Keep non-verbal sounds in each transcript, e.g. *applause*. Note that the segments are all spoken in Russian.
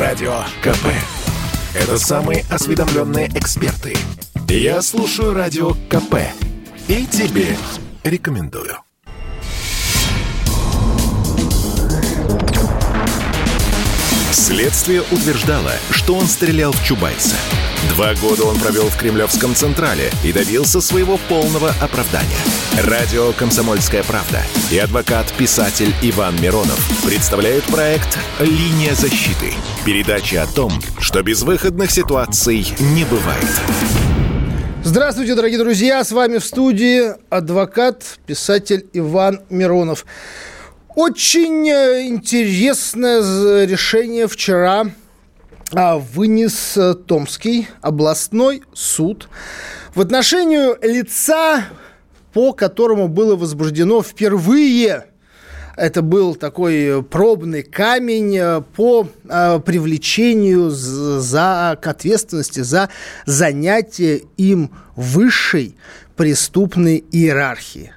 Радио КП. Это самые осведомленные эксперты. Я слушаю Радио КП. И тебе рекомендую. Следствие утверждало, что он стрелял в Чубайса. Два года он провел в Кремлевском Централе и добился своего полного оправдания. Радио «Комсомольская правда» и адвокат-писатель Иван Миронов представляют проект «Линия защиты». Передача о том, что безвыходных ситуаций не бывает. Здравствуйте, дорогие друзья! С вами в студии адвокат, писатель Иван Миронов. Очень э, интересное решение вчера вынес э, Томский областной суд в отношении лица, по которому было возбуждено впервые это был такой пробный камень э, по привлечению за, к ответственности за занятие им высшей преступной иерархии.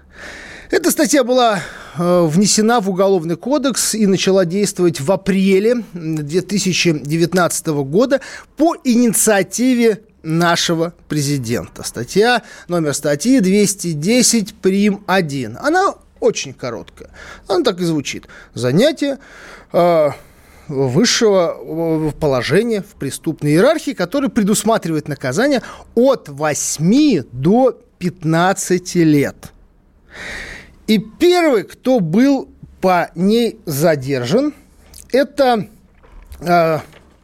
Эта статья была э, внесена в Уголовный кодекс и начала действовать в апреле 2019 года по инициативе нашего президента. Статья, номер статьи 210 прим 1. Она очень короткая. Она так и звучит. Занятие э, высшего э, положения в преступной иерархии, которое предусматривает наказание от 8 до 15 лет. И первый, кто был по ней задержан, это, э,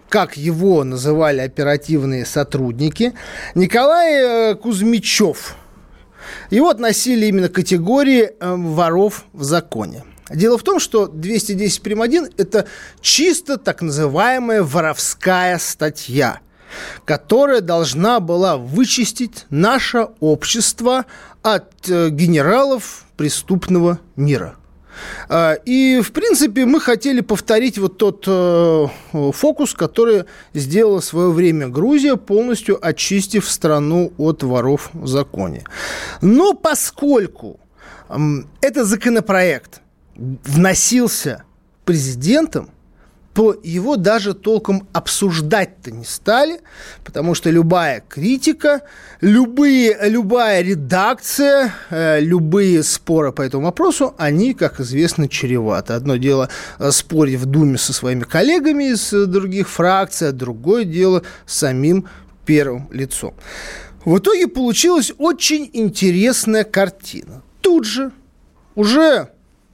как его называли оперативные сотрудники, Николай э, Кузьмичев. Его относили именно к категории э, воров в законе. Дело в том, что 210 прим. 1 – это чисто так называемая воровская статья, которая должна была вычистить наше общество от э, генералов преступного мира. А, и, в принципе, мы хотели повторить вот тот э, фокус, который сделала в свое время Грузия, полностью очистив страну от воров в законе. Но поскольку этот законопроект вносился президентом, то его даже толком обсуждать-то не стали, потому что любая критика, любые, любая редакция, э, любые споры по этому вопросу, они, как известно, чреваты. Одно дело э, спорить в Думе со своими коллегами из других фракций, а другое дело самим первым лицом. В итоге получилась очень интересная картина. Тут же, уже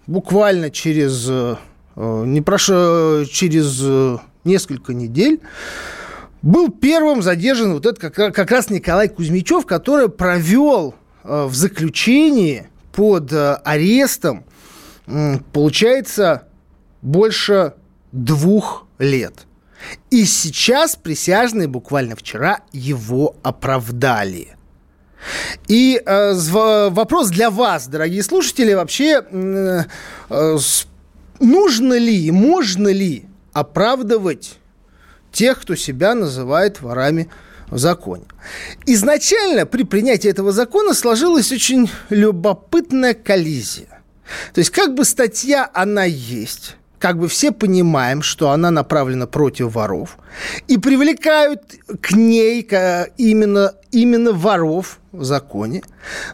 буквально через Э, не прошло через э, несколько недель, был первым задержан вот этот как, как раз Николай Кузьмичев, который провел э, в заключении под арестом, получается, больше двух лет. И сейчас присяжные буквально вчера его оправдали. И э, вопрос для вас, дорогие слушатели, вообще э, э, нужно ли и можно ли оправдывать тех, кто себя называет ворами в законе. Изначально при принятии этого закона сложилась очень любопытная коллизия. То есть как бы статья она есть, как бы все понимаем, что она направлена против воров, и привлекают к ней именно, именно воров в законе,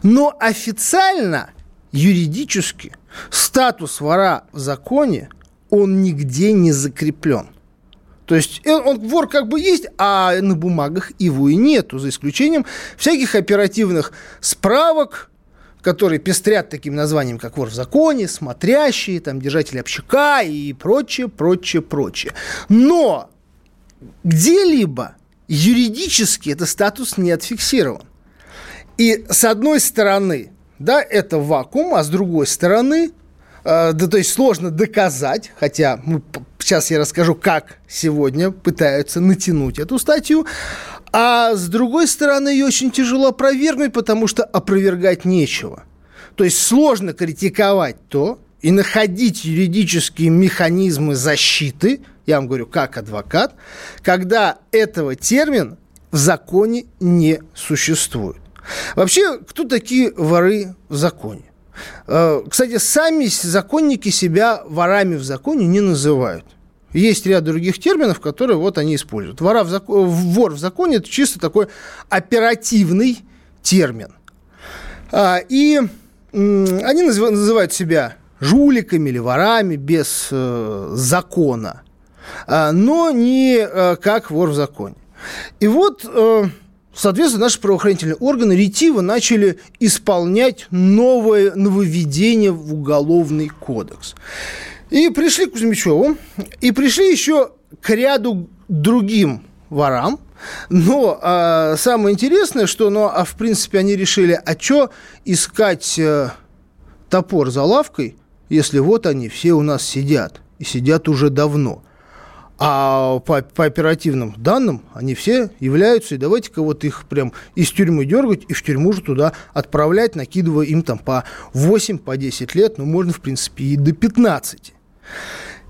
но официально, юридически – статус вора в законе, он нигде не закреплен. То есть э, он вор как бы есть, а на бумагах его и нету, за исключением всяких оперативных справок, которые пестрят таким названием, как вор в законе, смотрящие, там, держатели общака и прочее, прочее, прочее. Но где-либо юридически этот статус не отфиксирован. И с одной стороны, да, это вакуум, а с другой стороны, э, да, то есть сложно доказать, хотя мы, сейчас я расскажу, как сегодня пытаются натянуть эту статью, а с другой стороны ее очень тяжело опровергнуть, потому что опровергать нечего. То есть сложно критиковать то и находить юридические механизмы защиты, я вам говорю, как адвокат, когда этого термин в законе не существует. Вообще, кто такие воры в законе? Э, кстати, сами законники себя ворами в законе не называют. Есть ряд других терминов, которые вот они используют. Вора в зак... Вор в законе – это чисто такой оперативный термин. А, и они называют себя жуликами или ворами без э, закона, а, но не э, как вор в законе. И вот, соответственно, наши правоохранительные органы ретиво начали исполнять новое нововведение в Уголовный кодекс. И пришли к Кузьмичеву, и пришли еще к ряду другим ворам, но а, самое интересное, что, ну, а в принципе они решили, а что искать э, топор за лавкой, если вот они все у нас сидят, и сидят уже давно. А по, по оперативным данным они все являются, и давайте-ка вот их прям из тюрьмы дергать и в тюрьму же туда отправлять, накидывая им там по 8, по 10 лет, ну, можно, в принципе, и до 15.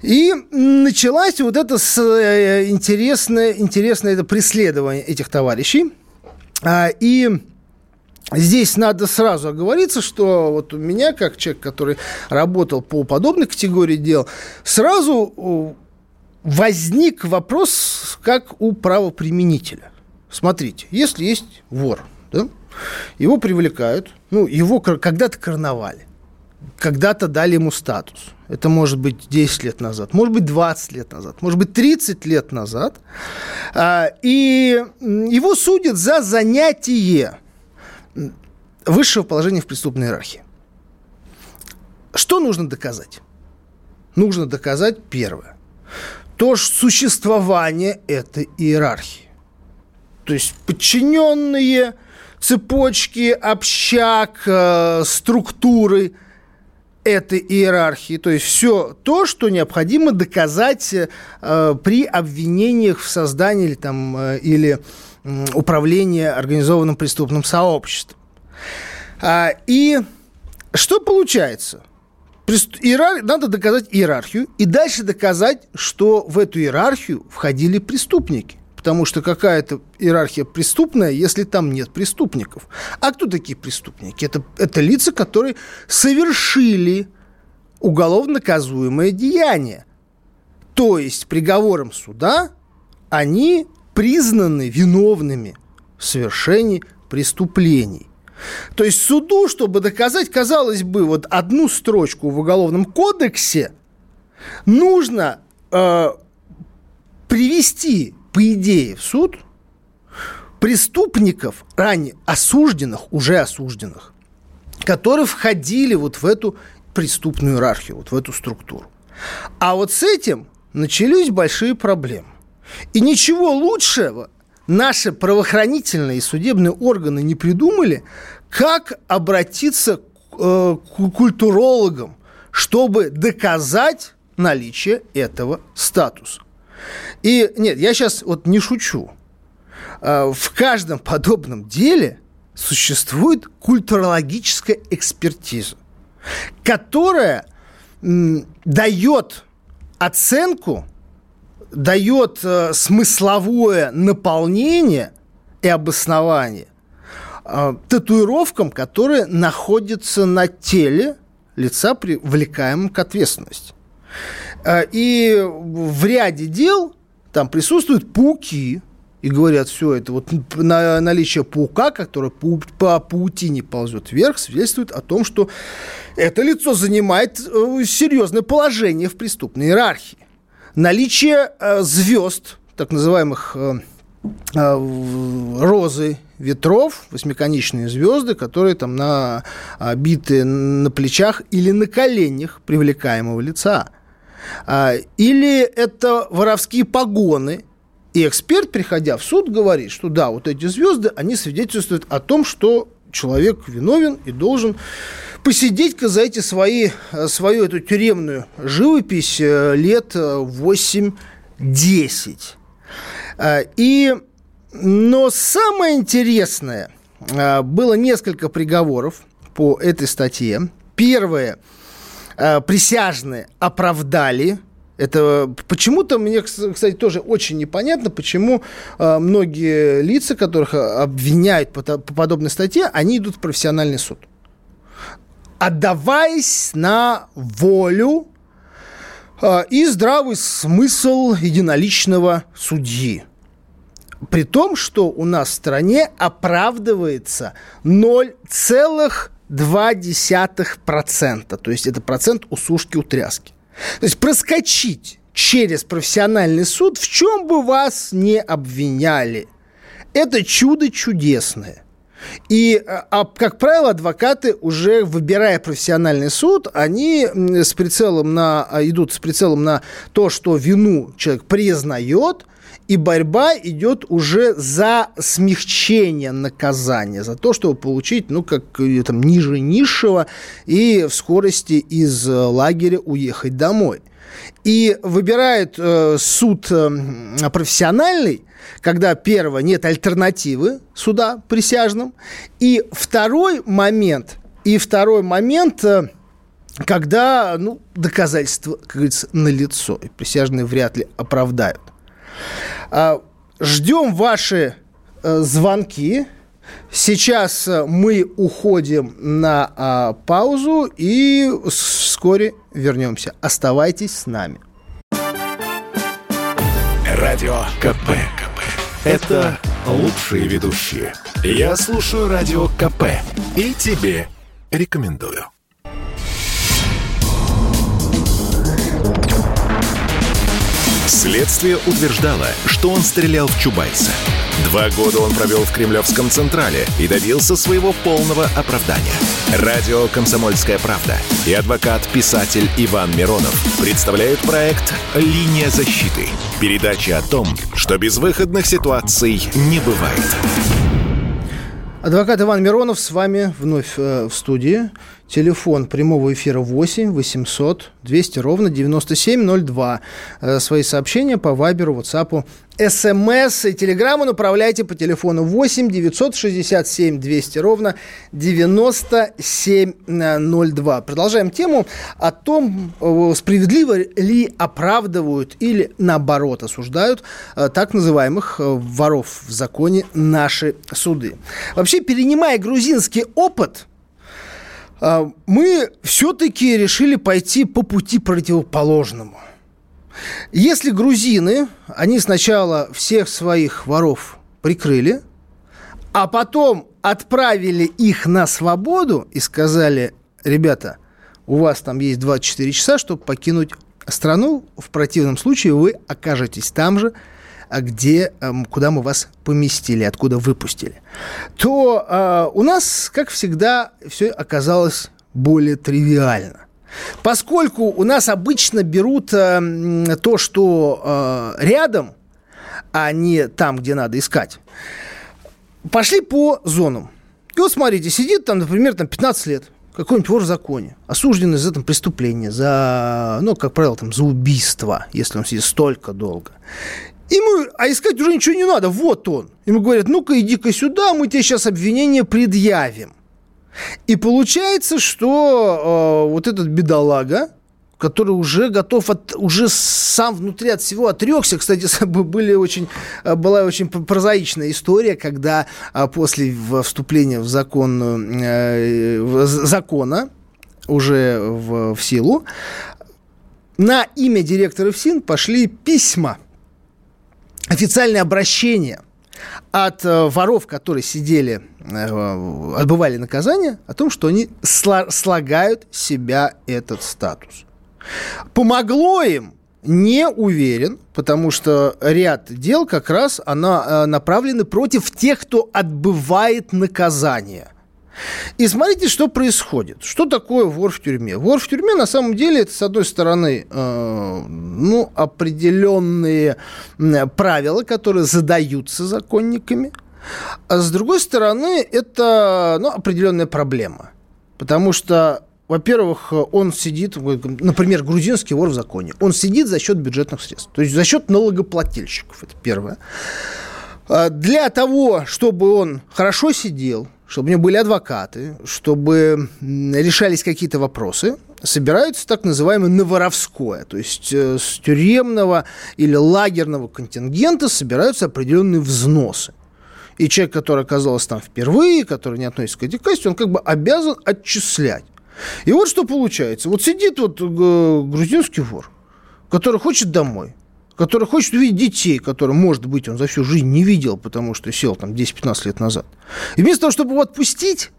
И началось вот это э, интересное, интересное это преследование этих товарищей. А, и Здесь надо сразу оговориться, что вот у меня, как человек, который работал по подобной категории дел, сразу возник вопрос, как у правоприменителя. Смотрите, если есть вор, да, его привлекают, ну, его когда-то карнавали, когда-то дали ему статус. Это может быть 10 лет назад, может быть 20 лет назад, может быть 30 лет назад. А, и его судят за занятие высшего положения в преступной иерархии. Что нужно доказать? Нужно доказать первое. То что существование этой иерархии. То есть подчиненные, цепочки, общак, э, структуры – этой иерархии, то есть все то, что необходимо доказать э, при обвинениях в создании или, там, э, или управлении организованным преступным сообществом. А, и что получается? Иерар... Надо доказать иерархию и дальше доказать, что в эту иерархию входили преступники. Потому что какая-то иерархия преступная, если там нет преступников. А кто такие преступники? Это, это лица, которые совершили уголовно наказуемое деяние. То есть приговором суда они признаны виновными в совершении преступлений. То есть суду, чтобы доказать, казалось бы, вот одну строчку в Уголовном кодексе, нужно э, привести по идее, в суд преступников, ранее осужденных, уже осужденных, которые входили вот в эту преступную иерархию, вот в эту структуру. А вот с этим начались большие проблемы. И ничего лучшего наши правоохранительные и судебные органы не придумали, как обратиться э, к культурологам, чтобы доказать наличие этого статуса. И нет, я сейчас вот не шучу. А, в каждом подобном деле существует культурологическая экспертиза, которая дает оценку, дает э, смысловое наполнение и обоснование э, татуировкам, которые находятся на теле лица, привлекаемым к ответственности. Э, и в ряде дел там присутствуют пауки, и говорят, все это вот на, наличие паука, который по, по паутине ползет вверх, свидетельствует о том, что это лицо занимает серьезное положение в преступной иерархии. Наличие э, звезд, так называемых э, э, розы ветров, восьмиконечные звезды, которые там на, биты на плечах или на коленях привлекаемого лица – а, или это воровские погоны, и эксперт, приходя в суд, говорит, что да, вот эти звезды, они свидетельствуют о том, что человек виновен и должен посидеть-ка за эти свои, свою эту тюремную живопись э, лет 8-10. А, и, но самое интересное, было несколько приговоров по этой статье. Первое – э, присяжные оправдали это почему-то мне, кстати, тоже очень непонятно, почему э, многие лица, которых обвиняют по, по подобной статье, они идут в профессиональный суд. Отдаваясь на волю а, и здравый смысл единоличного судьи. При том, что у нас в стране оправдывается 0,2%. То есть это процент усушки утряски. То есть проскочить через профессиональный суд, в чем бы вас не обвиняли, это чудо чудесное. И, а, как правило, адвокаты, уже выбирая профессиональный суд, они с прицелом на, а, идут с прицелом на то, что вину человек признает, и борьба идет уже за смягчение наказания, за то, чтобы получить, ну, как э, там, ниже низшего и в скорости из э, лагеря уехать домой. И выбирает э, суд э, профессиональный, когда, первое, нет альтернативы суда присяжным, и второй момент, и второй момент, э, когда ну, доказательства, как говорится, налицо, и присяжные вряд ли оправдают. А, ждем ваши э, звонки. Сейчас э, мы уходим на а, паузу и вскоре вернемся. Оставайтесь с нами. Радио КП. Это лучшие ведущие. Я слушаю Радио КП и тебе рекомендую. Следствие утверждало, что он стрелял в Чубайса. Два года он провел в Кремлевском Централе и добился своего полного оправдания. Радио «Комсомольская правда» и адвокат-писатель Иван Миронов представляют проект «Линия защиты». Передача о том, что безвыходных ситуаций не бывает. Адвокат Иван Миронов с вами вновь э, в студии. Телефон прямого эфира 8 800 200 ровно 9702. Э, свои сообщения по Вайберу, WhatsApp, СМС и Телеграмму направляйте по телефону 8 967 200 ровно 9702. Продолжаем тему о том, э, справедливо ли оправдывают или наоборот осуждают э, так называемых воров в законе наши суды. Вообще, перенимая грузинский опыт – мы все-таки решили пойти по пути противоположному. Если грузины, они сначала всех своих воров прикрыли, а потом отправили их на свободу и сказали, ребята, у вас там есть 24 часа, чтобы покинуть страну, в противном случае вы окажетесь там же, а где, эм, куда мы вас поместили, откуда выпустили, то э, у нас, как всегда, все оказалось более тривиально. Поскольку у нас обычно берут э, то, что э, рядом, а не там, где надо искать, пошли по зонам. И вот смотрите, сидит там, например, там 15 лет, какой-нибудь вор в законе, осужденный за там преступление, за, ну, как правило, там, за убийство, если он сидит столько долго. Ему, а искать уже ничего не надо, вот он. Ему говорят, ну-ка иди-ка сюда, мы тебе сейчас обвинение предъявим. И получается, что э, вот этот бедолага, который уже готов, от, уже сам внутри от всего отрекся. Кстати, *laughs* были очень, э, была очень прозаичная история, когда э, после вступления в закон, э, закона уже в, в силу на имя директора ФСИН пошли письма – официальное обращение от э, воров, которые сидели, э, отбывали наказание, о том, что они слагают себя этот статус. Помогло им не уверен, потому что ряд дел как раз она, э, направлены против тех, кто отбывает наказание. И смотрите, что происходит. Что такое вор в тюрьме? Вор в тюрьме, на самом деле, это, с одной стороны, э, ну, определенные правила, которые задаются законниками, а с другой стороны, это ну, определенная проблема. Потому что во-первых, он сидит, например, грузинский вор в законе, он сидит за счет бюджетных средств, то есть за счет налогоплательщиков, это первое. А для того, чтобы он хорошо сидел, чтобы у него были адвокаты, чтобы решались какие-то вопросы, собираются так называемое новоровское, то есть э, с тюремного или лагерного контингента собираются определенные взносы. И человек, который оказался там впервые, который не относится к этой касте, он как бы обязан отчислять. И вот что получается. Вот сидит вот э, грузинский вор, который хочет домой, который хочет увидеть детей, которые, может быть, он за всю жизнь не видел, потому что сел там 10-15 лет назад. И вместо того, чтобы его отпустить,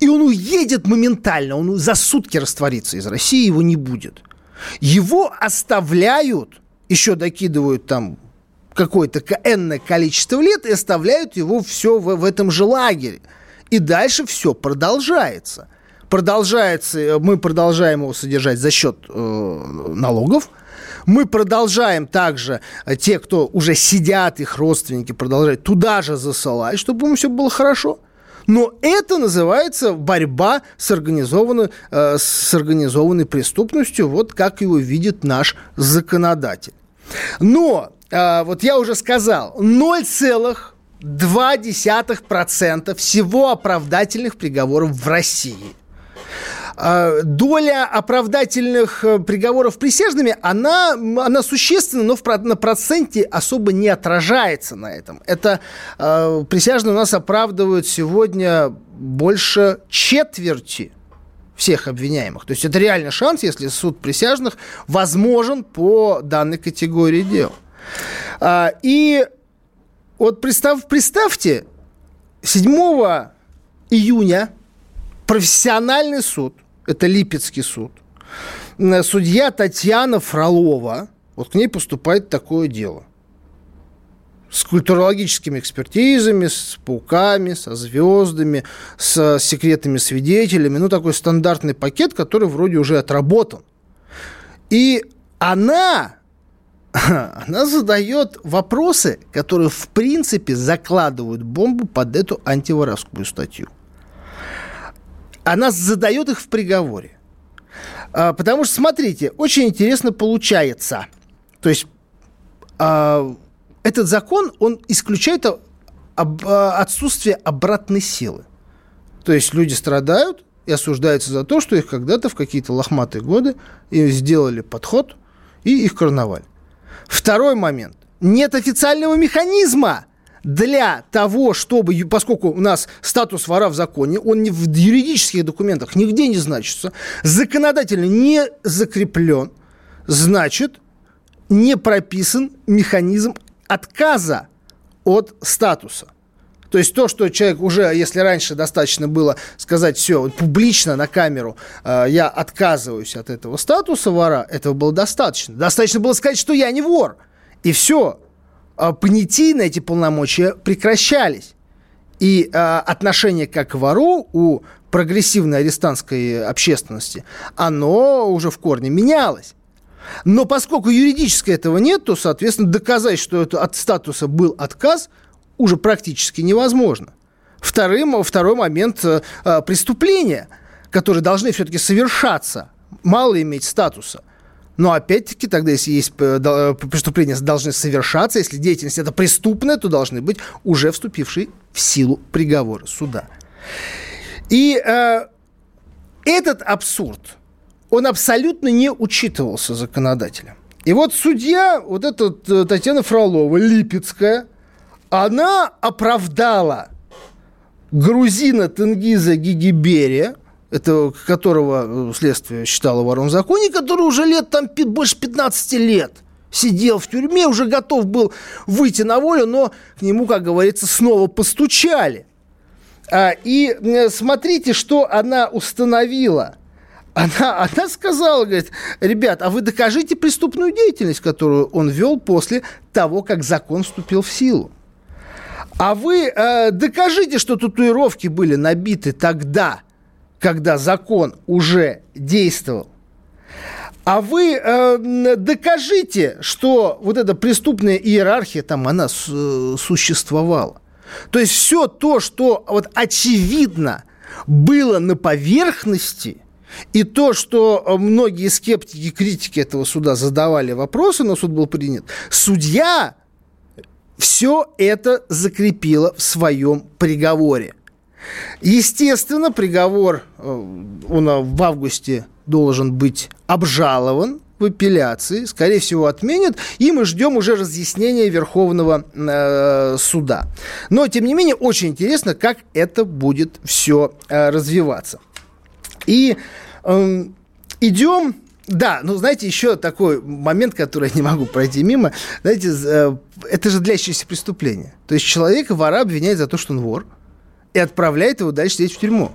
и он уедет моментально, он за сутки растворится из России, его не будет. Его оставляют, еще докидывают там какое-то энное количество лет и оставляют его все в, в этом же лагере. И дальше все продолжается. Продолжается, мы продолжаем его содержать за счет э, налогов, мы продолжаем также, э, те, кто уже сидят, их родственники, продолжают туда же засылать, чтобы ему все было хорошо. Но это называется борьба с организованной, э, с организованной преступностью, вот как его видит наш законодатель. Но, э, вот я уже сказал, 0,2% всего оправдательных приговоров в России – доля оправдательных э, приговоров присяжными, она, она существенна, но в, на проценте особо не отражается на этом. Это э, присяжные у нас оправдывают сегодня больше четверти всех обвиняемых. То есть это реально шанс, если суд присяжных возможен по данной категории дел. А, и вот представь, представьте, 7 июня профессиональный суд это Липецкий суд, судья Татьяна Фролова, вот к ней поступает такое дело. С культурологическими экспертизами, с пауками, со звездами, с секретными свидетелями. Ну, такой стандартный пакет, который вроде уже отработан. И она, *laughs* она задает вопросы, которые, в принципе, закладывают бомбу под эту антиворовскую статью она задает их в приговоре. А, потому что, смотрите, очень интересно получается. То есть а, этот закон, он исключает а, отсутствие обратной силы. То есть люди страдают и осуждаются за то, что их когда-то в какие-то лохматые годы сделали подход и их карнаваль. Второй момент. Нет официального механизма – для того, чтобы, поскольку у нас статус вора в законе, он не в юридических документах нигде не значится, законодательно не закреплен, значит, не прописан механизм отказа от статуса. То есть то, что человек уже, если раньше достаточно было сказать все публично на камеру, э, я отказываюсь от этого статуса вора, этого было достаточно. Достаточно было сказать, что я не вор. И все. А, понятийно эти полномочия прекращались. И э, отношение как к вору у прогрессивной арестантской общественности, оно уже в корне менялось. Но поскольку юридически этого нет, то, соответственно, доказать, что это от статуса был отказ, уже практически невозможно. Вторым, второй момент э, преступления, которые должны все-таки совершаться, мало иметь статуса – но опять-таки, тогда, если есть э, э, преступления, должны совершаться, если деятельность это преступная, то должны быть уже вступившие в силу приговоры суда. И э, этот абсурд, он абсолютно не учитывался законодателем. И вот судья, вот эта э, Татьяна Фролова, Липецкая, она оправдала грузина Тенгиза Гигиберия – это которого э, следствие считало вором в законе, который уже лет там больше 15 лет сидел в тюрьме, уже готов был выйти на волю, но к нему, как говорится, снова постучали. А, и смотрите, что она установила. Она, она сказала, говорит, ребят, а вы докажите преступную деятельность, которую он вел после того, как закон вступил в силу. А вы э, докажите, что татуировки были набиты тогда – когда закон уже действовал. А вы э, докажите, что вот эта преступная иерархия там, она с, существовала. То есть все то, что вот очевидно было на поверхности, и то, что многие скептики, критики этого суда задавали вопросы, но суд был принят, судья все это закрепила в своем приговоре. Естественно, приговор, э, он в августе должен быть обжалован в апелляции, скорее всего, отменят, и мы ждем уже разъяснения Верховного э, суда. Но, тем не менее, очень интересно, как это будет все э, развиваться. И э, идем да, ну, знаете, еще такой момент, который я не могу пройти мимо. Знаете, э, это же длящееся преступление. То есть человека вора обвиняет за то, что он вор, и отправляет его дальше сидеть в тюрьму.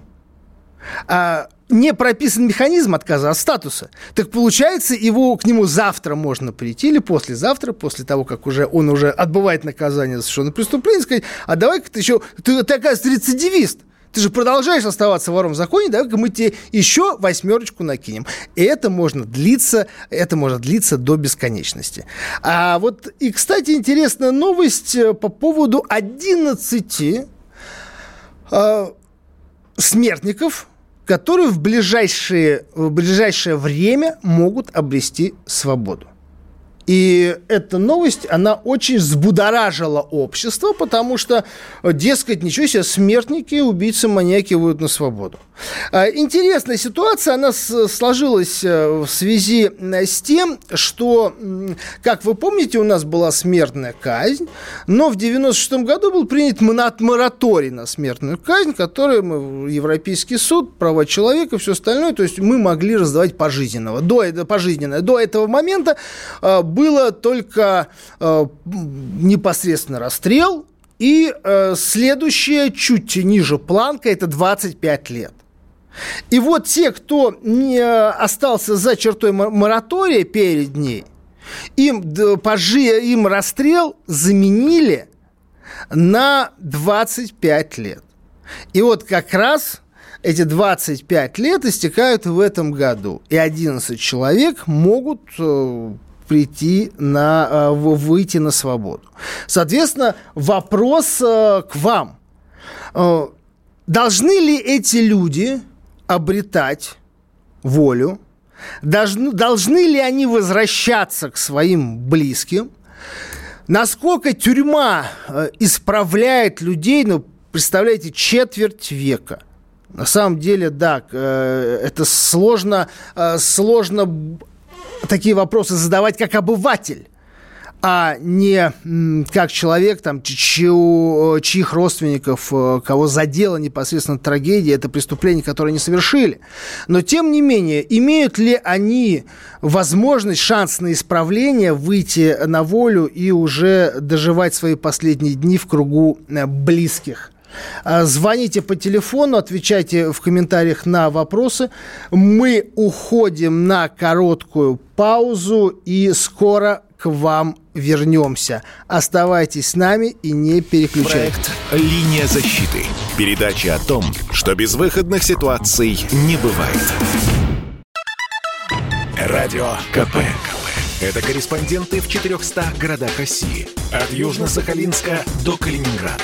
А не прописан механизм отказа от статуса. Так получается, его к нему завтра можно прийти или послезавтра, после того, как уже он уже отбывает наказание за совершенное преступление, сказать, а давай-ка ты еще, ты, ты оказывается, рецидивист. Ты же продолжаешь оставаться вором в законе, давай-ка мы тебе еще восьмерочку накинем. И это можно длиться, это может длиться до бесконечности. А вот, и, кстати, интересная новость э, по поводу 11 э, смертников, которые в ближайшее, в ближайшее время могут обрести свободу. И эта новость, она очень взбудоражила общество, потому что, дескать, ничего себе, смертники, убийцы, маньяки выйдут на свободу. А, интересная ситуация, она сложилась э, в связи э, с тем, что, как вы помните, у нас была смертная казнь, но в 96 году был принят мораторий на смертную казнь, который мы, Европейский суд, права человека, все остальное, то есть мы могли раздавать пожизненного. До, пожизненное. До этого момента э, было только э, непосредственно расстрел, и э, следующая, чуть ниже планка, это 25 лет. И вот те, кто не остался за чертой моратория перед ней, им, пожи, им расстрел заменили на 25 лет. И вот как раз эти 25 лет истекают в этом году. И 11 человек могут э, прийти на, э, выйти на свободу. Соответственно, вопрос э, к вам. Э, должны ли эти люди обретать волю? Должны, должны ли они возвращаться к своим близким? Насколько тюрьма исправляет людей, ну, представляете, четверть века – на самом деле, да, это сложно, сложно такие вопросы задавать как обыватель а не как человек, там, чью, чьих родственников, кого задела непосредственно трагедия, это преступление, которое они совершили. Но, тем не менее, имеют ли они возможность, шанс на исправление, выйти на волю и уже доживать свои последние дни в кругу э, близких? А, звоните по телефону, отвечайте в комментариях на вопросы. Мы уходим на короткую паузу и скоро к вам вернемся. Оставайтесь с нами и не переключайтесь. Проект «Линия защиты». Передача о том, что безвыходных ситуаций не бывает. Радио КП. Это корреспонденты в 400 городах России. От Южно-Сахалинска до Калининграда.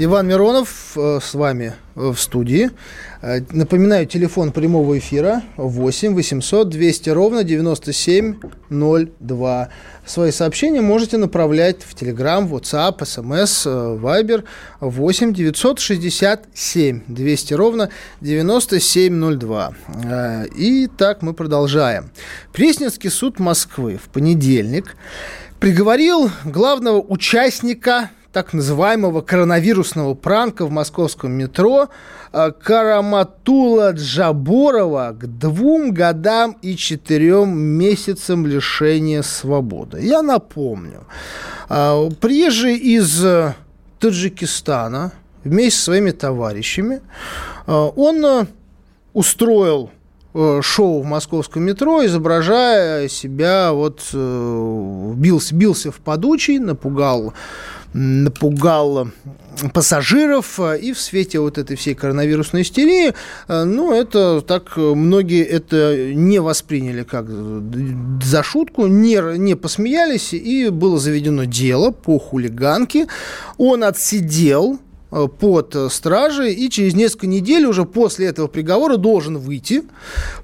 Иван Миронов э, с вами в студии. Э, напоминаю, телефон прямого эфира 8 800 200 ровно 9702. Свои сообщения можете направлять в Telegram, WhatsApp, SMS, Viber 8 967 200 ровно 9702. Э, и так мы продолжаем. Пресненский суд Москвы в понедельник приговорил главного участника так называемого коронавирусного пранка в московском метро э, Караматула Джаборова к двум годам и четырем месяцам лишения свободы. Я напомню, э, приезжий из Таджикистана вместе со своими товарищами, э, он устроил шоу в московском метро, изображая себя, вот, бился, бился в подучий, напугал напугал пассажиров, э, и в свете вот этой всей коронавирусной истерии, э, ну, это так многие это не восприняли как за шутку, не, не посмеялись, и было заведено дело по хулиганке. Он отсидел э, под стражей и через несколько недель уже после этого приговора должен выйти,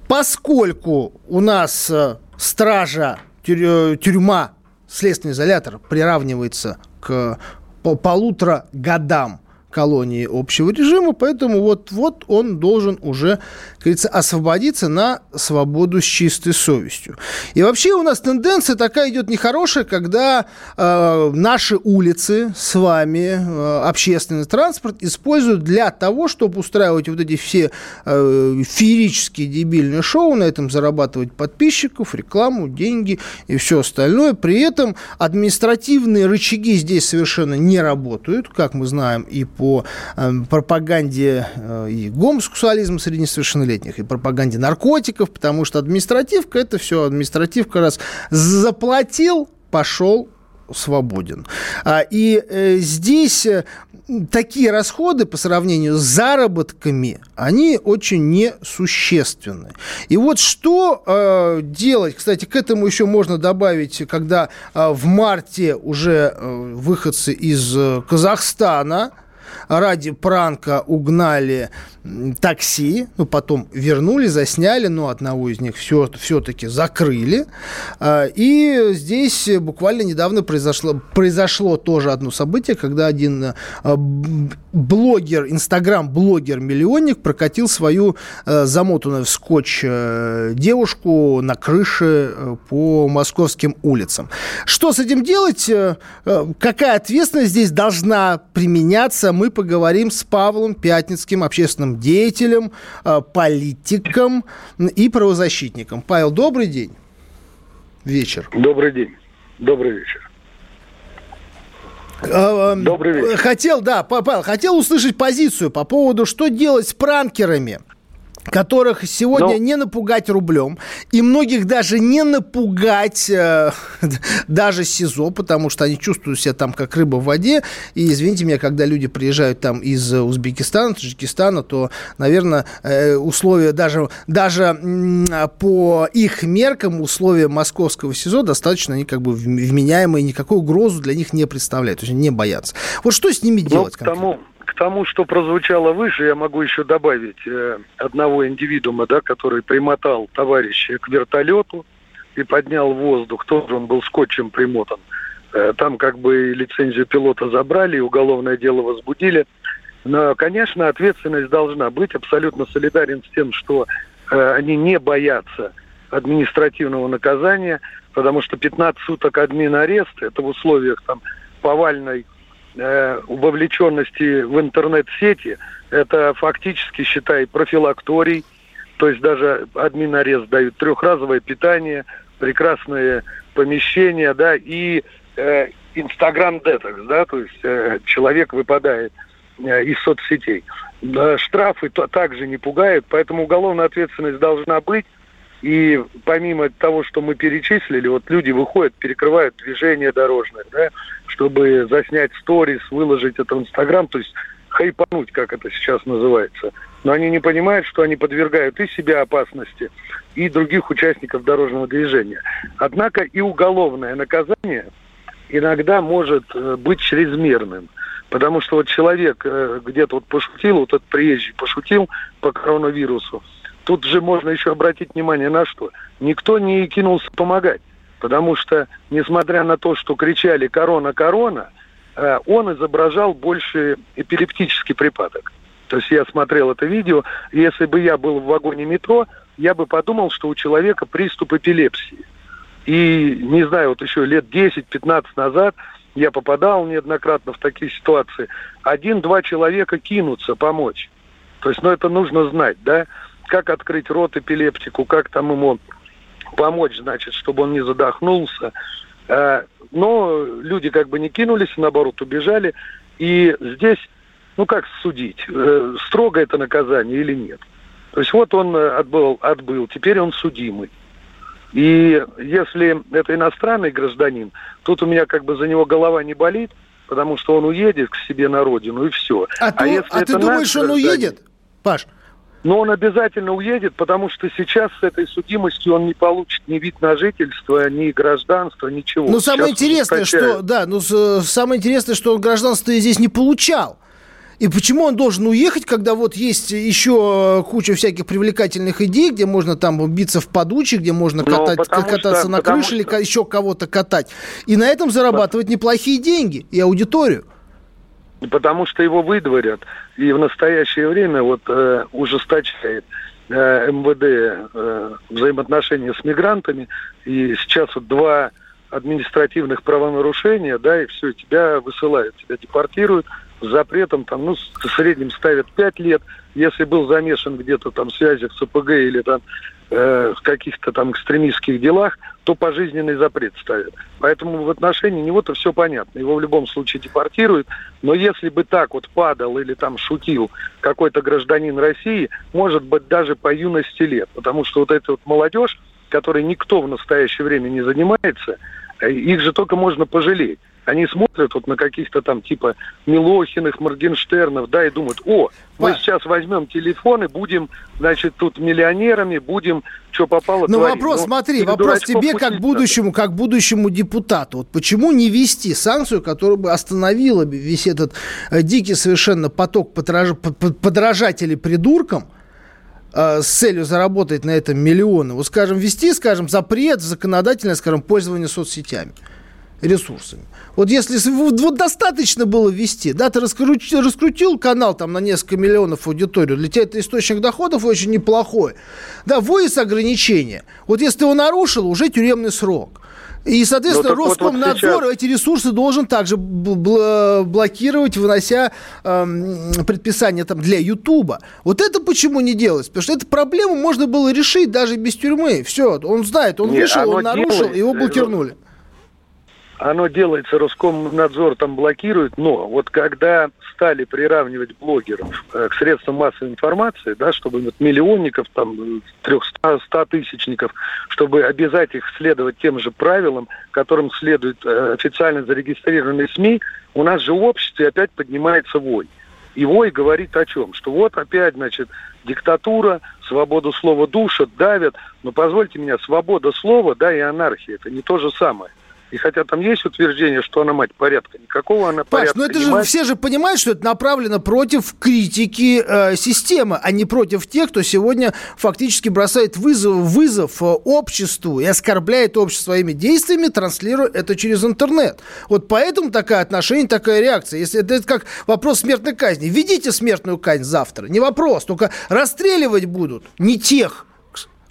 поскольку у нас э, стража, тюрьма, следственный изолятор приравнивается к полутора годам колонии общего режима, поэтому вот, вот он должен уже, как говорится, освободиться на свободу с чистой совестью. И вообще у нас тенденция такая идет нехорошая, когда э, наши улицы с вами, э, общественный транспорт используют для того, чтобы устраивать вот эти все э, феерические дебильные шоу, на этом зарабатывать подписчиков, рекламу, деньги и все остальное. При этом административные рычаги здесь совершенно не работают, как мы знаем, и по по э, пропаганде э, и гомосексуализма среди несовершеннолетних, и пропаганде наркотиков, потому что административка – это все, административка раз заплатил, пошел, свободен. А, и э, здесь такие расходы по сравнению с заработками, они очень несущественны. И вот что делать, кстати, к этому еще можно добавить, когда в марте уже выходцы из Казахстана – ради пранка угнали такси, ну, потом вернули, засняли, но одного из них все, все-таки закрыли. А, и здесь буквально недавно произошло, произошло тоже одно событие, когда один а, блогер, инстаграм-блогер-миллионник прокатил свою а, замотанную в скотч девушку на крыше по московским улицам. Что с этим делать? Какая ответственность здесь должна применяться? Мы поговорим с Павлом Пятницким, общественным деятелем, э, политиком и правозащитником. Павел, добрый день. Вечер. Добрый день. Добрый вечер. Э, э, добрый вечер. Хотел, да, Павел, хотел услышать позицию по поводу, что делать с пранкерами – которых сегодня Но... Ну. не напугать рублем, и многих даже не напугать э, *laughs* даже СИЗО, потому что они чувствуют себя там как рыба в воде. И извините меня, когда люди приезжают там из Узбекистана, Таджикистана, то, наверное, э, условия даже, даже э, по их меркам условия московского СИЗО достаточно они как бы вменяемые, никакой угрозу для них не представляют, то есть они не боятся. Вот что с ними ну, делать? Ну, тому, тому, что прозвучало выше, я могу еще добавить э, одного индивидуума, да, который примотал товарища к вертолету и поднял воздух. Тоже он был скотчем примотан. Э, там как бы лицензию пилота забрали, уголовное дело возбудили. Но, конечно, ответственность должна быть. Абсолютно солидарен с тем, что э, они не боятся административного наказания, потому что 15 суток админ арест, это в условиях там повальной э, вовлеченности в интернет-сети, это фактически, считай, профилакторий, то есть даже админ арест дают трехразовое питание, прекрасные помещения, да, и Инстаграм э, детокс, да, то есть э, человек выпадает э, из соцсетей. Штрафы то, также не пугают, поэтому уголовная ответственность должна быть. И помимо того, что мы перечислили, вот люди выходят, перекрывают движение дорожное, да, чтобы заснять сторис, выложить это в Инстаграм, то есть хайпануть, как это сейчас называется. Но они не понимают, что они подвергают и себя опасности, и других участников дорожного движения. Однако и уголовное наказание иногда может э, быть чрезмерным. Потому что вот человек э, где-то вот пошутил, вот этот приезжий пошутил по коронавирусу. Тут же можно еще обратить внимание на что. Никто не кинулся помогать. Потому что, несмотря на то, что кричали «корона, корона», э, он изображал больше эпилептический припадок. То есть я смотрел это видео, если бы я был в вагоне метро, я бы подумал, что у человека приступ эпилепсии. И, не знаю, вот еще лет 10-15 назад я попадал неоднократно в такие ситуации. Один-два человека кинутся помочь. То есть, ну, это нужно знать, да? Как открыть рот эпилептику, как там ему помочь, значит, чтобы он не задохнулся. Э, но люди как бы не кинулись, наоборот, убежали. И здесь, ну как судить, э, строго это наказание или нет. То есть вот он отбыл, отбыл, теперь он судимый. И если это иностранный гражданин, тут у меня как бы за него голова не болит, потому что он уедет к себе на родину и все. А, а, то, если а ты думаешь, он уедет, Паш? Но он обязательно уедет, потому что сейчас с этой судимостью он не получит ни вид на жительство, ни гражданство, ничего. Ну, самое сейчас интересное, что, да, ну, самое интересное, что он гражданство здесь не получал. И почему он должен уехать, когда вот есть еще куча всяких привлекательных идей, где можно там биться в подучи, где можно ну, катать, кататься что, на крыше что... или еще кого-то катать. И на этом зарабатывать неплохие деньги и аудиторию. Потому что его выдворят. И в настоящее время вот э, ужесточает э, МВД э, взаимоотношения с мигрантами. И сейчас вот два административных правонарушения, да, и все, тебя высылают, тебя депортируют с запретом, там, ну, в среднем ставят 5 лет, если был замешан где-то там в связях с ОПГ или там э, в каких-то там экстремистских делах, то пожизненный запрет ставят. Поэтому в отношении него-то все понятно. Его в любом случае депортируют. Но если бы так вот падал или там шутил какой-то гражданин России, может быть, даже по юности лет. Потому что вот эта вот молодежь, которой никто в настоящее время не занимается, э, их же только можно пожалеть. Они смотрят вот на каких-то там типа Милохиных, Моргенштернов, да, и думают, о, мы Паш. сейчас возьмем телефон и будем, значит, тут миллионерами, будем, что попало, Ну, творить. вопрос, Но, смотри, вопрос тебе как будущему, как будущему депутату. Вот почему не ввести санкцию, которая бы остановила весь этот э, дикий совершенно поток подраж... подражателей придуркам, э, с целью заработать на этом миллионы. Вот, скажем, ввести, скажем, запрет законодательное, скажем, пользование соцсетями ресурсами. Вот если вот достаточно было ввести, да, ты раскрутил, раскрутил канал там на несколько миллионов аудиторию, для тебя это источник доходов очень неплохой. Да, вводится ограничения. Вот если ты его нарушил, уже тюремный срок. И, соответственно, ну, Роскомнадзор вот, вот сейчас... эти ресурсы должен также блокировать, вынося э, предписания там, для Ютуба. Вот это почему не делать? Потому что эту проблему можно было решить даже без тюрьмы. Все, он знает, он не, вышел, он нарушил, делает, его блокирнули оно делается, Роскомнадзор там блокирует, но вот когда стали приравнивать блогеров э, к средствам массовой информации, да, чтобы вот миллионников, там, трехста тысячников, чтобы обязать их следовать тем же правилам, которым следуют э, официально зарегистрированные СМИ, у нас же в обществе опять поднимается вой. И вой говорит о чем? Что вот опять, значит, диктатура, свободу слова душат, давят. Но позвольте мне, свобода слова, да, и анархия – это не то же самое. И хотя там есть утверждение, что она мать порядка, никакого она Паш, порядка но это же мать. все же понимают, что это направлено против критики э, системы, а не против тех, кто сегодня фактически бросает вызов, вызов э, обществу и оскорбляет общество своими действиями, транслируя это через интернет. Вот поэтому такое отношение, такая реакция. Если это, это как вопрос смертной казни. Введите смертную казнь завтра. Не вопрос, только расстреливать будут не тех,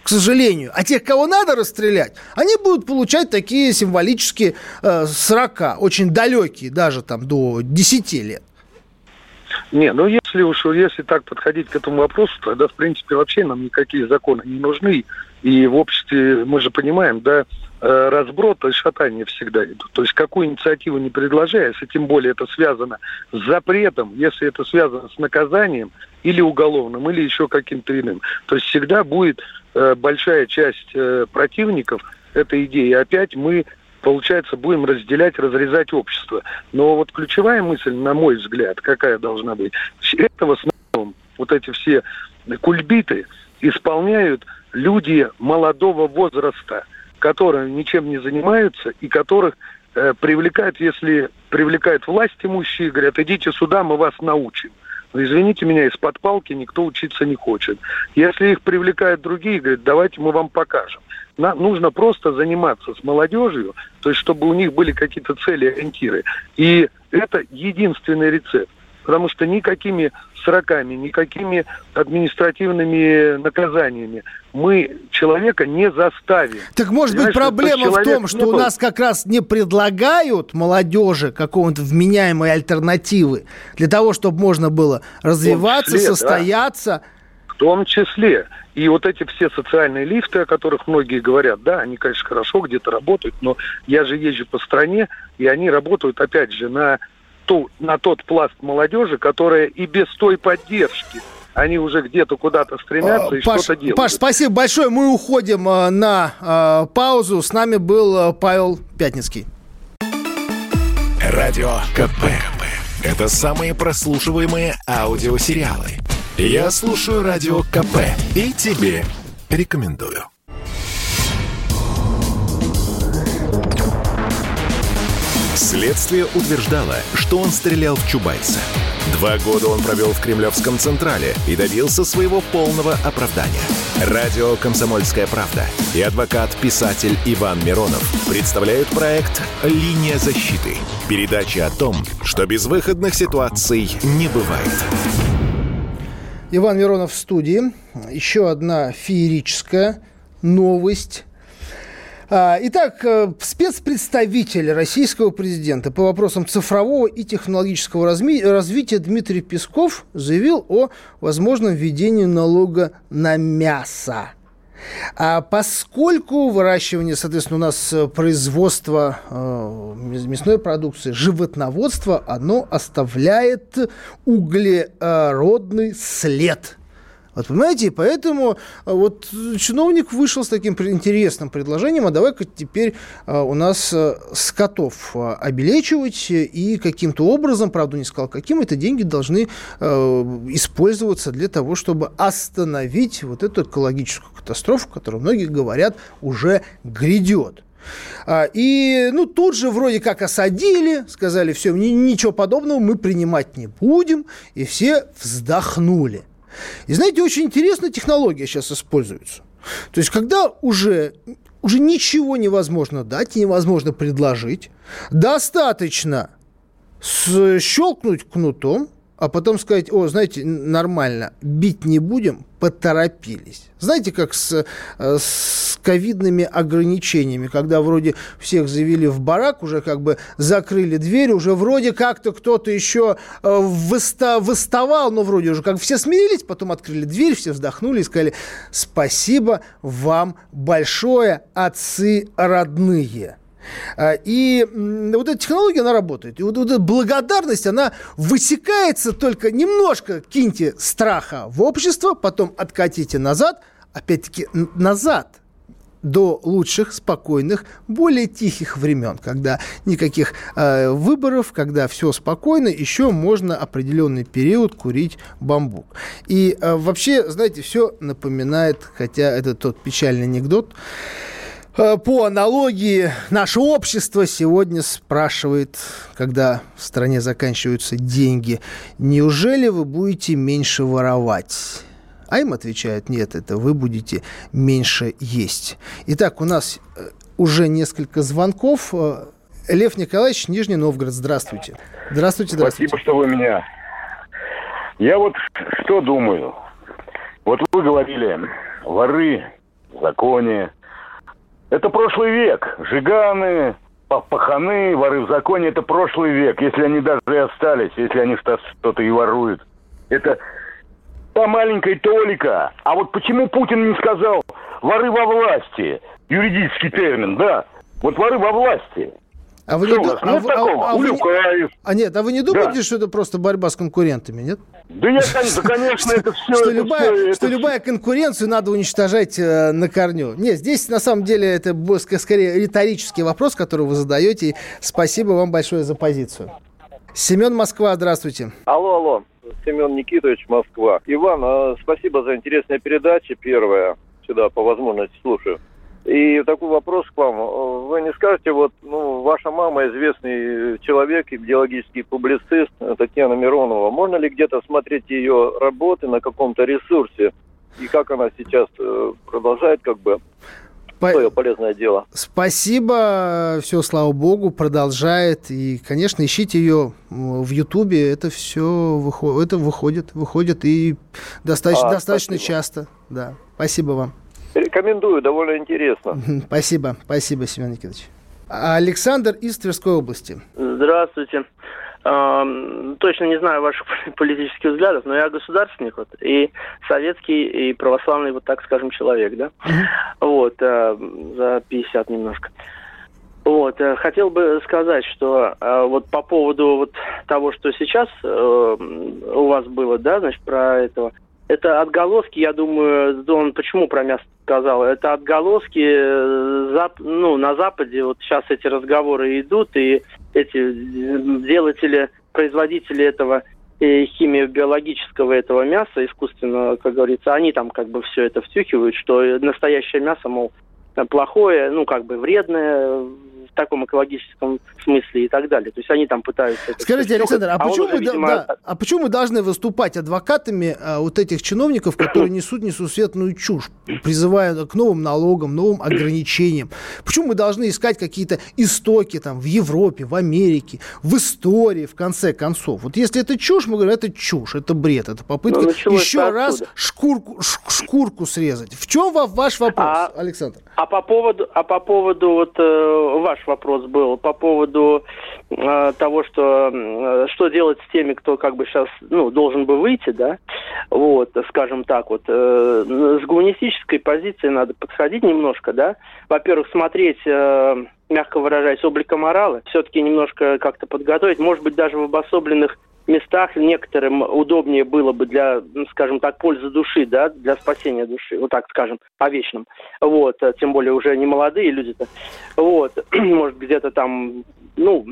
к сожалению. А тех, кого надо расстрелять, они будут получать такие символические э, срока, очень далекие, даже там до 10 лет. Не, ну если уж, если так подходить к этому вопросу, тогда, в принципе, вообще нам никакие законы не нужны. И в обществе, мы же понимаем, да, э, разброд и шатание всегда идут. То есть какую инициативу не предложи, если тем более это связано с запретом, если это связано с наказанием или уголовным, или еще каким-то иным, то есть всегда будет Э, большая часть э, противников этой идеи. Опять мы, получается, будем разделять, разрезать общество. Но вот ключевая мысль, на мой взгляд, какая должна быть, это в основном вот эти все кульбиты исполняют люди молодого возраста, которые ничем не занимаются и которых э, привлекают, если привлекают власть имущие, говорят, идите сюда, мы вас научим. Ну, извините меня, из-под палки никто учиться не хочет. Если их привлекают другие, говорят, давайте мы вам покажем. На, нужно просто заниматься с молодежью, то есть чтобы у них были какие-то цели, ориентиры. И это единственный рецепт. Потому что никакими сроками, никакими административными наказаниями мы человека не заставим. Так может быть проблема в том, что у нас как раз не предлагают молодежи какого-то вменяемой альтернативы для того, чтобы можно было развиваться, числе, состояться. Да. В том числе. И вот эти все социальные лифты, о которых многие говорят, да, они, конечно, хорошо где-то работают, но я же езжу по стране, и они работают, опять же, на ту, на тот пласт молодежи, которая и без той поддержки они уже где-то куда-то стремятся и Паш, что-то делают. Паш, спасибо большое. Мы уходим э, на э, паузу. С нами был Павел Пятницкий. Радио КП. Это самые прослушиваемые аудиосериалы. Я слушаю Радио КП и тебе рекомендую. Следствие утверждало, что он стрелял в Чубайса. Два года он провел в Кремлевском Централе и добился своего полного оправдания. Радио «Комсомольская правда» и адвокат-писатель Иван Миронов представляют проект «Линия защиты». Передача о том, что безвыходных ситуаций не бывает. Иван Миронов в студии. Еще одна феерическая новость итак, э, спецпредставитель российского президента по вопросам цифрового и технологического развития Дмитрий Песков заявил о возможном введении налога на мясо. А поскольку выращивание, соответственно, у нас э, производство э, мясной продукции, животноводство, оно оставляет углеродный след – вот понимаете, поэтому а, вот чиновник вышел с таким интересным предложением, а давай-ка теперь а, у нас а, скотов обелечивать и каким-то образом, правда не сказал каким, это деньги должны использоваться для того, чтобы остановить вот эту экологическую катастрофу, которая, многие говорят, уже грядет. И ну, тут же вроде как осадили, сказали, все, ничего подобного мы принимать не будем, и все вздохнули. И знаете, очень интересная технология сейчас используется. То есть, когда уже, уже ничего невозможно дать, невозможно предложить, достаточно щелкнуть кнутом, а потом сказать, о, знаете, нормально, бить не будем, поторопились. Знаете, как с, э, с ковидными ограничениями, когда вроде всех завели в барак, уже как бы закрыли дверь, уже вроде как-то кто-то еще э, выставал, но вроде уже как все смирились, потом открыли дверь, все вздохнули и сказали, спасибо вам большое, отцы родные. А, и вот эта технология, она работает. И вот, вот эта благодарность, она высекается только немножко, киньте страха в общество, потом откатите назад, опять-таки назад до лучших, спокойных, более тихих времен, когда никаких э, выборов, когда все спокойно, еще можно определенный период курить бамбук. И э, вообще, знаете, все напоминает, хотя это тот печальный анекдот, Э, по аналогии, наше общество сегодня спрашивает, когда в стране заканчиваются деньги, неужели вы будете меньше воровать? А им отвечают, нет, это вы будете меньше есть. Итак, у нас э, уже несколько звонков. Э, Лев Николаевич, Нижний Новгород, здравствуйте. Здравствуйте, здравствуйте. Спасибо, что вы меня. Я вот что думаю. Вот вы говорили, воры в законе, это прошлый век. Жиганы, паханы, воры в законе – это прошлый век. Если они даже и остались, если они что-то и воруют. Это та маленькая толика. А вот почему Путин не сказал «воры во власти»? Юридический термин, да. Вот воры во власти. А вы, не, ду... а, вы, а, а, вы а нет, а вы не думаете, да. что это просто борьба с конкурентами, нет? Да нет, конечно, это все. Что, это любая, все, что это любая конкуренцию надо уничтожать э, на корню. Нет, здесь на самом деле это скорее риторический вопрос, который вы задаете. спасибо вам большое за позицию. Семен Москва, здравствуйте. Алло, алло. Семен Никитович, Москва. Иван, э, спасибо за интересные передачи. Первая. Сюда по возможности слушаю. И такой вопрос к вам. Вы не скажете, вот ну, ваша мама известный человек, идеологический публицист Татьяна Миронова. Можно ли где-то смотреть ее работы на каком-то ресурсе? И как она сейчас э, продолжает как бы По... свое полезное дело? Спасибо, все, слава богу, продолжает. И, конечно, ищите ее в Ютубе. Это все выходит, это выходит, выходит и достаточно, а, достаточно часто. Да, спасибо вам. Рекомендую, довольно интересно. Спасибо, спасибо, Семен Никитович. Александр из Тверской области. Здравствуйте. Точно не знаю ваших *laughs* политических взглядов, но я государственник вот, и советский, и православный, вот так скажем, человек, да? Вот, э, за 50 немножко. Вот, э, хотел бы сказать, что э, вот по поводу вот того, что сейчас у вас было, да, значит, про этого это отголоски, я думаю, он почему про мясо сказал, это отголоски э, зап, ну, на Западе, вот сейчас эти разговоры идут, и эти делатели, производители этого э, химио-биологического этого мяса искусственного, как говорится, они там как бы все это втюхивают, что настоящее мясо, мол, плохое, ну, как бы вредное, таком экологическом смысле и так далее. То есть они там пытаются... Скажите, Александр, а, а, почему уже, мы, видимо... да, а почему мы должны выступать адвокатами а, вот этих чиновников, которые *coughs* несут несусветную чушь, призывая к новым налогам, новым ограничениям? Почему мы должны искать какие-то истоки там в Европе, в Америке, в истории, в конце концов? Вот если это чушь, мы говорим, это чушь, это бред, это попытка ну, еще раз шкурку, шкурку срезать. В чем ваш вопрос, а, Александр? А по поводу, а по поводу вот э, ваш вопрос был по поводу э, того, что э, что делать с теми, кто как бы сейчас ну должен бы выйти, да, вот, скажем так, вот э, с гуманистической позиции надо подходить немножко, да. Во-первых, смотреть э, мягко выражаясь, облика морала, все-таки немножко как-то подготовить, может быть, даже в обособленных местах некоторым удобнее было бы для, ну, скажем так, пользы души, да, для спасения души, вот так скажем, по вечным. Вот, э, тем более уже не молодые люди-то. Вот, *clears throat* может, где-то там, ну,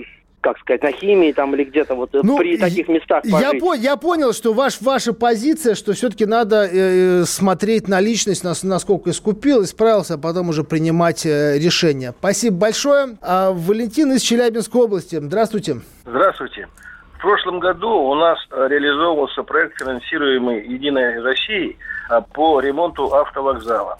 как сказать, на химии там или где-то вот ну, при таких местах я, по, я понял, что ваш, ваша позиция, что все-таки надо э, смотреть на личность, на, насколько искупил, исправился, а потом уже принимать э, решение. Спасибо большое. А, Валентин из Челябинской области. Здравствуйте. Здравствуйте. Прошлом году у нас э, реализовывался проект, финансируемый «Единой Россией» э, по ремонту автовокзала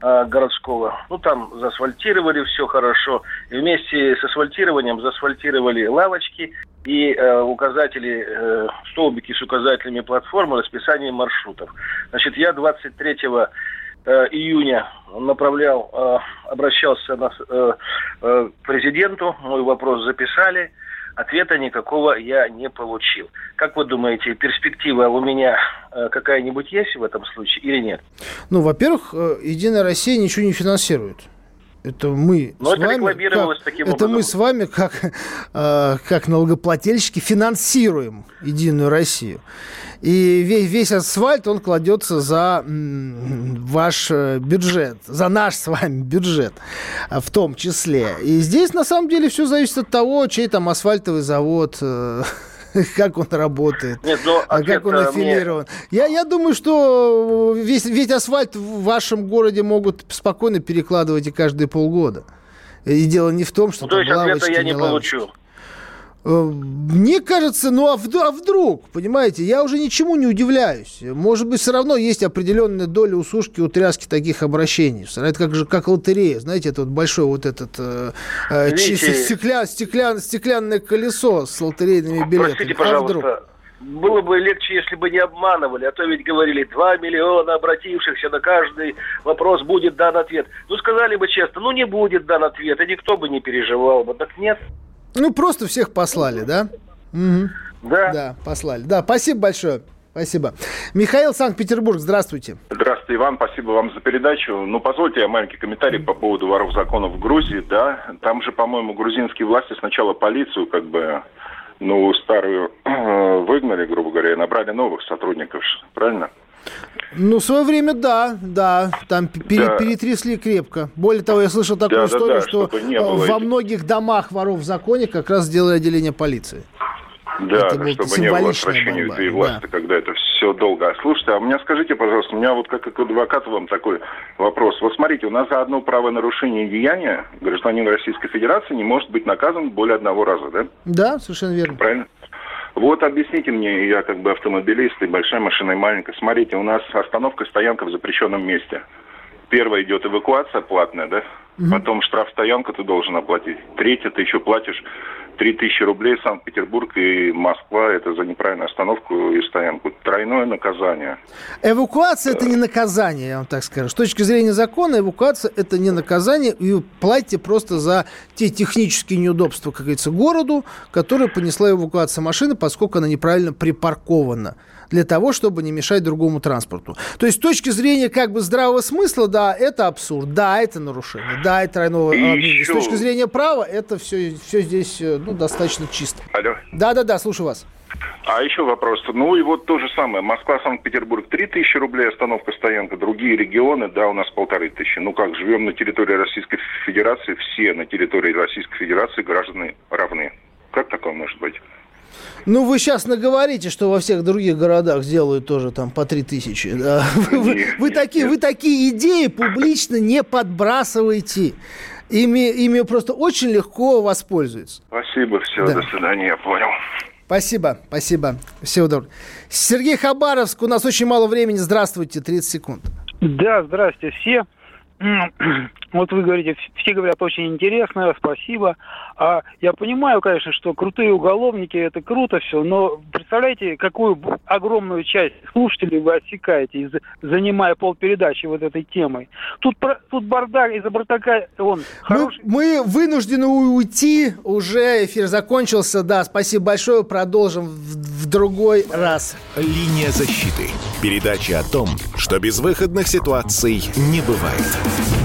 э, городского. Ну, там заасфальтировали все хорошо. И вместе с асфальтированием заасфальтировали лавочки и э, указатели, э, столбики с указателями платформы, расписанием маршрутов. Значит, я 23 э, июня направлял, э, обращался на, э, э, к президенту, мой вопрос записали – ответа никакого я не получил. Как вы думаете, перспектива у меня э, какая-нибудь есть в этом случае или нет? Ну, во-первых, э, Единая Россия ничего не финансирует. Это мы Но с это вами, как, таким это мы с вами как, э, как налогоплательщики финансируем Единую Россию. И весь, весь асфальт, он кладется за ваш э, бюджет, за наш с вами бюджет э, в том числе. И здесь на самом деле все зависит от того, чей там асфальтовый завод, э, *laughs* как он работает, Нет, но а как он аффилирован. Мне... Я, я думаю, что весь, весь асфальт в вашем городе могут спокойно перекладывать и каждые полгода. И дело не в том, что ну, то есть ответа я не, не получу. Э, мне кажется, ну а, а вдруг, понимаете, я уже ничему не удивляюсь. Может быть, все равно есть определенная доля усушки, утряски таких обращений. Это как же как лотерея, знаете, это вот большой вот этот э, э стекля, стеклян, стеклянное колесо с лотерейными билетами. Простите, а пожалуйста, вдруг? было бы легче, если бы не обманывали, а то ведь говорили, 2 миллиона обратившихся, на каждый вопрос будет дан ответ. Ну, сказали бы честно, ну, не будет дан ответ, и никто бы не переживал бы. Так нет. Ну, просто всех послали, да? Угу. Да. Да, послали. Да, спасибо большое. Спасибо. Михаил Санкт-Петербург, здравствуйте. Здравствуйте, Иван, спасибо вам за передачу. Ну, позвольте я маленький комментарий по поводу воров законов в Грузии, да. Там же, по-моему, грузинские власти сначала полицию, как бы, ну, старую *clears throat* выгнали, грубо говоря, и набрали новых сотрудников, правильно? Ну, в свое время, да, да, там пере, да. перетрясли крепко. Более того, я слышал такую да, историю, да, да, что во этих... многих домах воров в законе как раз сделали отделение полиции. Да, это чтобы не было отвращения этой власти, да. когда это все долго. А слушайте, а у меня скажите, пожалуйста, у меня вот как к адвокату вам такой вопрос. Вот смотрите, у нас за одно правонарушение деяния гражданин Российской Федерации не может быть наказан более одного раза, да? Да, совершенно верно. Правильно? Вот объясните мне, я как бы автомобилист и большая машина и маленькая. Смотрите, у нас остановка, стоянка в запрещенном месте. Первая идет эвакуация платная, да? Угу. Потом штраф-стоянка ты должен оплатить. Третье, ты еще платишь 3000 рублей Санкт-Петербург и Москва. Это за неправильную остановку и стоянку. Тройное наказание. Эвакуация – это не наказание, я вам так скажу. С точки зрения закона, эвакуация – это не наказание. И платите просто за те технические неудобства, как говорится, городу, которые понесла эвакуация машины, поскольку она неправильно припаркована для того, чтобы не мешать другому транспорту. То есть с точки зрения как бы здравого смысла, да, это абсурд, да, это нарушение, да, это тройного обвинения. С точки зрения права, это все, все здесь э, ну, достаточно чисто. Алло. Да-да-да, слушаю вас. А еще вопрос. Ну и вот то же самое. Москва, Санкт-Петербург 3 тысячи рублей остановка, стоянка. Другие регионы, да, у нас полторы тысячи. Ну как, живем на территории Российской Федерации, все на территории Российской Федерации граждане равны. Как такое может быть? Ну, вы сейчас наговорите, что во всех других городах сделают тоже там по три тысячи. Да? Вы, вы, вы, такие, вы такие идеи публично не подбрасываете. ими, ими просто очень легко воспользуются. Спасибо, все, да. до свидания, я понял. Спасибо, спасибо. Всего доброго. Сергей Хабаровск, у нас очень мало времени. Здравствуйте, 30 секунд. Да, здравствуйте все. Вот вы говорите, все говорят очень интересно, спасибо. А я понимаю, конечно, что крутые уголовники это круто все, но представляете, какую огромную часть слушателей вы отсекаете, занимая полпередачи вот этой темой. Тут, тут бардак из-за бардака он хороший. Мы, мы вынуждены уйти, уже эфир закончился. Да, спасибо большое, продолжим в, в другой раз. Линия защиты. Передача о том, что безвыходных ситуаций не бывает.